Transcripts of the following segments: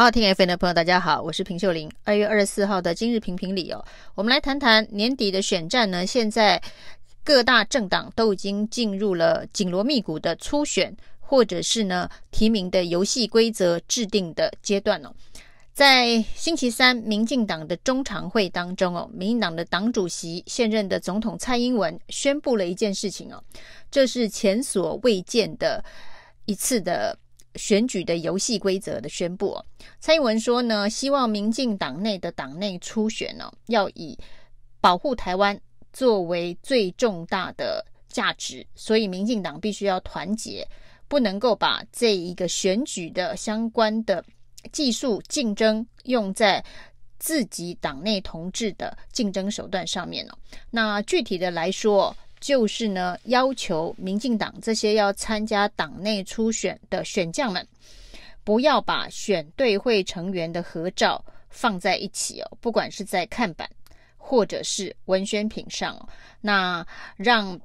好，听 FM 的朋友，大家好，我是平秀玲。二月二十四号的今日评评理哦，我们来谈谈年底的选战呢。现在各大政党都已经进入了紧锣密鼓的初选，或者是呢提名的游戏规则制定的阶段哦。在星期三，民进党的中常会当中哦，民进党的党主席现任的总统蔡英文宣布了一件事情哦，这是前所未见的一次的。选举的游戏规则的宣布，蔡英文说呢，希望民进党内的党内初选呢，要以保护台湾作为最重大的价值，所以民进党必须要团结，不能够把这一个选举的相关的技术竞争用在自己党内同志的竞争手段上面了。那具体的来说，就是呢，要求民进党这些要参加党内初选的选将们，不要把选对会成员的合照放在一起哦，不管是在看板或者是文宣品上，那让。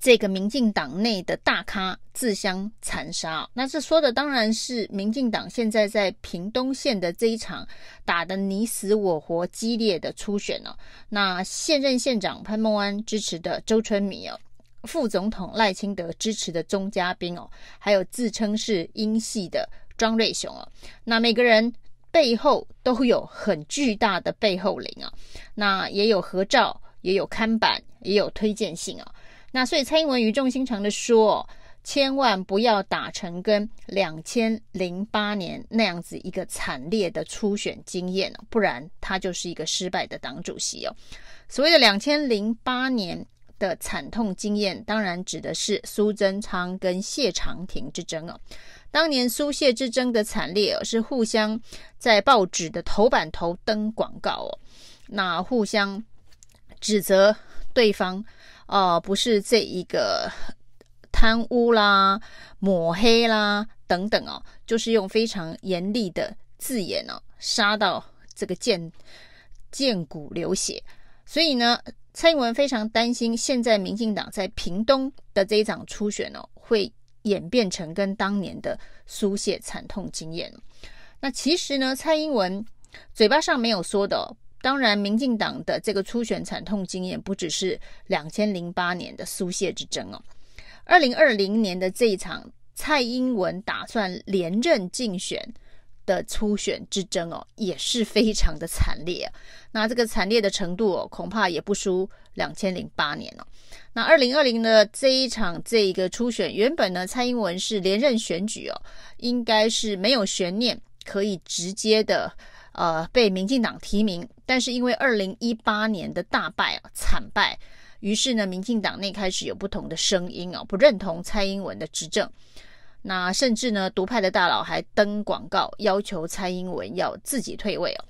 这个民进党内的大咖自相残杀，那这说的当然是民进党现在在屏东县的这一场打得你死我活、激烈的初选呢。那现任县长潘孟安支持的周春米哦，副总统赖清德支持的钟嘉宾哦，还有自称是英系的庄瑞雄哦，那每个人背后都有很巨大的背后灵啊，那也有合照，也有看板，也有推荐信啊。那所以蔡英文语重心长的说，千万不要打成跟两千零八年那样子一个惨烈的初选经验，不然他就是一个失败的党主席哦。所谓的两千零八年的惨痛经验，当然指的是苏贞昌跟谢长廷之争哦。当年苏谢之争的惨烈是互相在报纸的头版头登广告哦，那互相指责对方。哦、不是这一个贪污啦、抹黑啦等等哦，就是用非常严厉的字眼哦，杀到这个剑剑骨流血。所以呢，蔡英文非常担心，现在民进党在屏东的这一场初选哦，会演变成跟当年的苏谢惨痛经验。那其实呢，蔡英文嘴巴上没有说的。当然，民进党的这个初选惨痛经验不只是两千零八年的苏谢之争哦，二零二零年的这一场蔡英文打算连任竞选的初选之争哦，也是非常的惨烈。那这个惨烈的程度哦，恐怕也不输两千零八年哦。那二零二零的这一场这一个初选，原本呢，蔡英文是连任选举哦，应该是没有悬念，可以直接的。呃，被民进党提名，但是因为二零一八年的大败啊，惨败，于是呢，民进党内开始有不同的声音哦，不认同蔡英文的执政，那甚至呢，独派的大佬还登广告要求蔡英文要自己退位哦。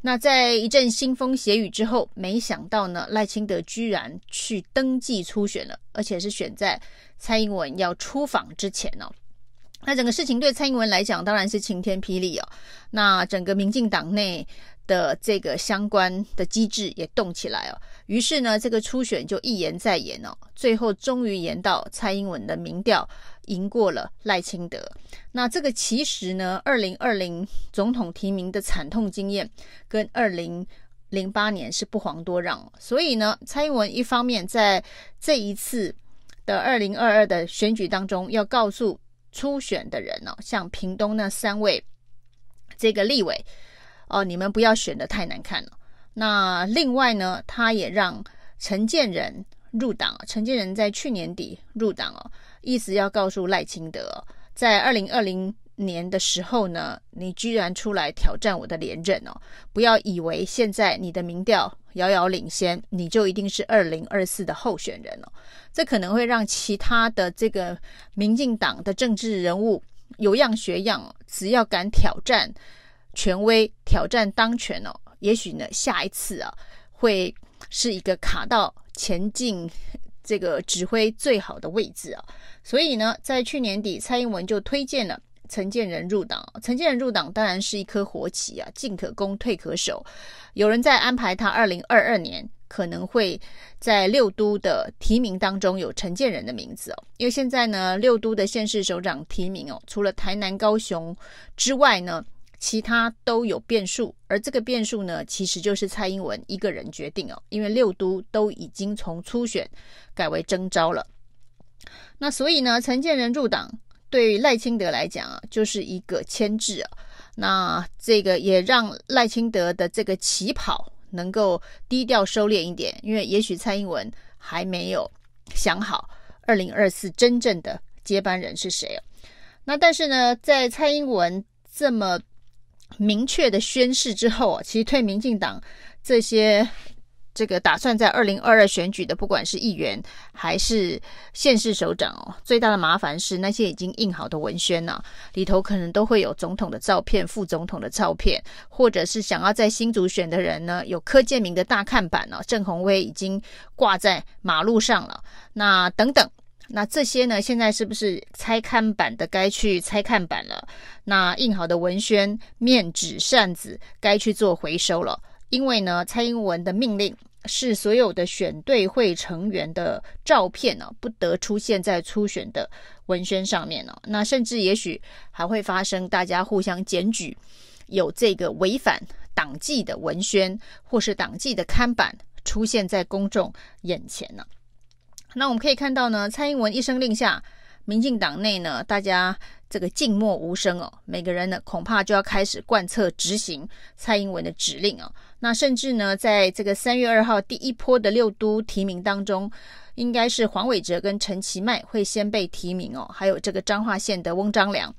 那在一阵腥风血雨之后，没想到呢，赖清德居然去登记初选了，而且是选在蔡英文要出访之前哦。那整个事情对蔡英文来讲当然是晴天霹雳哦。那整个民进党内的这个相关的机制也动起来哦。于是呢，这个初选就一延再延哦，最后终于延到蔡英文的民调赢过了赖清德。那这个其实呢，二零二零总统提名的惨痛经验跟二零零八年是不遑多让。所以呢，蔡英文一方面在这一次的二零二二的选举当中要告诉。初选的人哦，像屏东那三位这个立委哦，你们不要选的太难看了。那另外呢，他也让陈建仁入党。陈建仁在去年底入党哦，意思要告诉赖清德，在二零二零年的时候呢，你居然出来挑战我的连任哦，不要以为现在你的民调遥遥领先，你就一定是二零二四的候选人哦。这可能会让其他的这个民进党的政治人物有样学样，哦只要敢挑战权威、挑战当权哦，也许呢下一次啊会是一个卡到前进这个指挥最好的位置啊。所以呢，在去年底，蔡英文就推荐了陈建仁入党。陈建仁入党当然是一颗活棋啊，进可攻，退可守。有人在安排他二零二二年。可能会在六都的提名当中有陈建仁的名字哦，因为现在呢，六都的县市首长提名哦，除了台南、高雄之外呢，其他都有变数，而这个变数呢，其实就是蔡英文一个人决定哦，因为六都都已经从初选改为征召了。那所以呢，陈建仁入党对赖清德来讲啊，就是一个牵制啊。那这个也让赖清德的这个起跑能够低调收敛一点，因为也许蔡英文还没有想好二零二四真正的接班人是谁啊。那但是呢，在蔡英文这么明确的宣誓之后啊，其实对民进党这些。这个打算在二零二二选举的，不管是议员还是县市首长哦，最大的麻烦是那些已经印好的文宣呢、啊，里头可能都会有总统的照片、副总统的照片，或者是想要在新竹选的人呢，有柯建铭的大看板呢、啊，郑鸿威已经挂在马路上了，那等等，那这些呢，现在是不是拆看板的该去拆看板了？那印好的文宣、面纸、扇子该去做回收了，因为呢，蔡英文的命令。是所有的选队会成员的照片呢、不得出现在初选的文宣上面呢、那甚至也许还会发生大家互相检举，有这个违反党纪的文宣或是党纪的看板出现在公众眼前呢、那我们可以看到呢，蔡英文一声令下，民进党内呢，大家。这个静默无声哦，每个人呢恐怕就要开始贯彻执行蔡英文的指令哦。那甚至呢，在这个三月二号第一波的六都提名当中，应该是黄伟哲跟陈其迈会先被提名哦，还有这个彰化县的翁章良。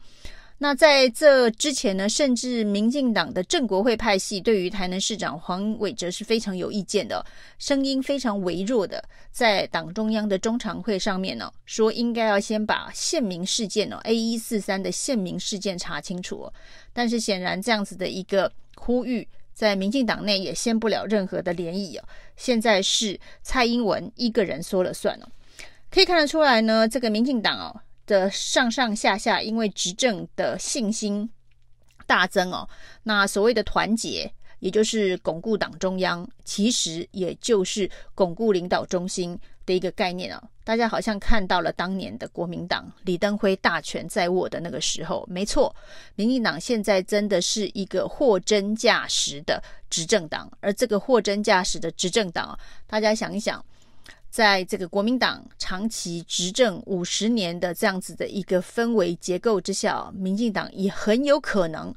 那在这之前呢，甚至民进党的正国会派系对于台南市长黄伟哲是非常有意见的，声音非常微弱的，在党中央的中常会上面呢，说应该要先把县民事件哦，A 一四三的县民事件查清楚。但是显然这样子的一个呼吁，在民进党内也掀不了任何的涟漪哦。现在是蔡英文一个人说了算哦，可以看得出来呢，这个民进党哦。的上上下下，因为执政的信心大增哦，那所谓的团结，也就是巩固党中央，其实也就是巩固领导中心的一个概念哦。大家好像看到了当年的国民党李登辉大权在握的那个时候，没错，民进党现在真的是一个货真价实的执政党，而这个货真价实的执政党，大家想一想。在这个国民党长期执政五十年的这样子的一个氛围结构之下，民进党也很有可能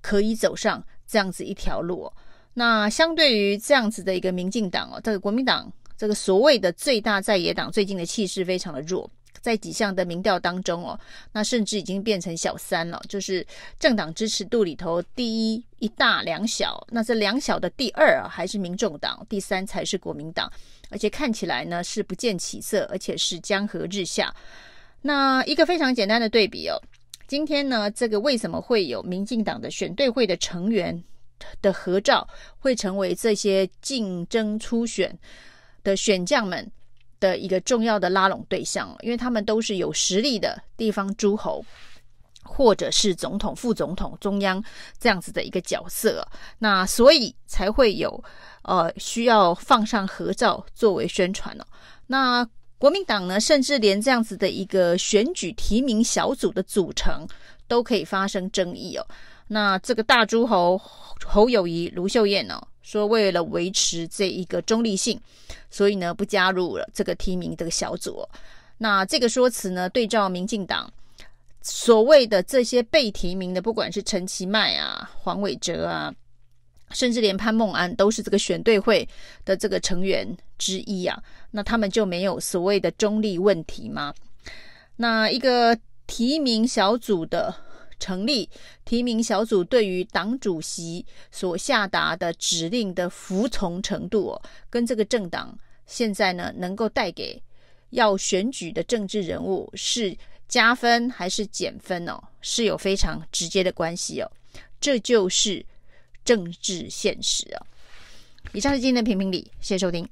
可以走上这样子一条路。那相对于这样子的一个民进党哦，这个国民党这个所谓的最大在野党，最近的气势非常的弱。在几项的民调当中哦，那甚至已经变成小三了，就是政党支持度里头第一一大两小，那这两小的第二啊还是民众党，第三才是国民党，而且看起来呢是不见起色，而且是江河日下。那一个非常简单的对比哦，今天呢这个为什么会有民进党的选对会的成员的合照会成为这些竞争初选的选将们的一个重要的拉拢对象，因为他们都是有实力的地方诸侯，或者是总统、副总统、中央这样子的一个角色，那所以才会有呃需要放上合照作为宣传哦。那国民党呢，甚至连这样子的一个选举提名小组的组成都可以发生争议哦。那这个大诸侯侯友谊、卢秀燕呢、哦？说为了维持这一个中立性，所以呢不加入了这个提名这个小组。那这个说辞呢，对照民进党所谓的这些被提名的，不管是陈其迈啊、黄伟哲啊，甚至连潘孟安都是这个选对会的这个成员之一啊，那他们就没有所谓的中立问题吗？那一个提名小组的。成立提名小组，对于党主席所下达的指令的服从程度哦，跟这个政党现在呢能够带给要选举的政治人物是加分还是减分哦，是有非常直接的关系哦。这就是政治现实哦。以上是今天的评评理，谢谢收听。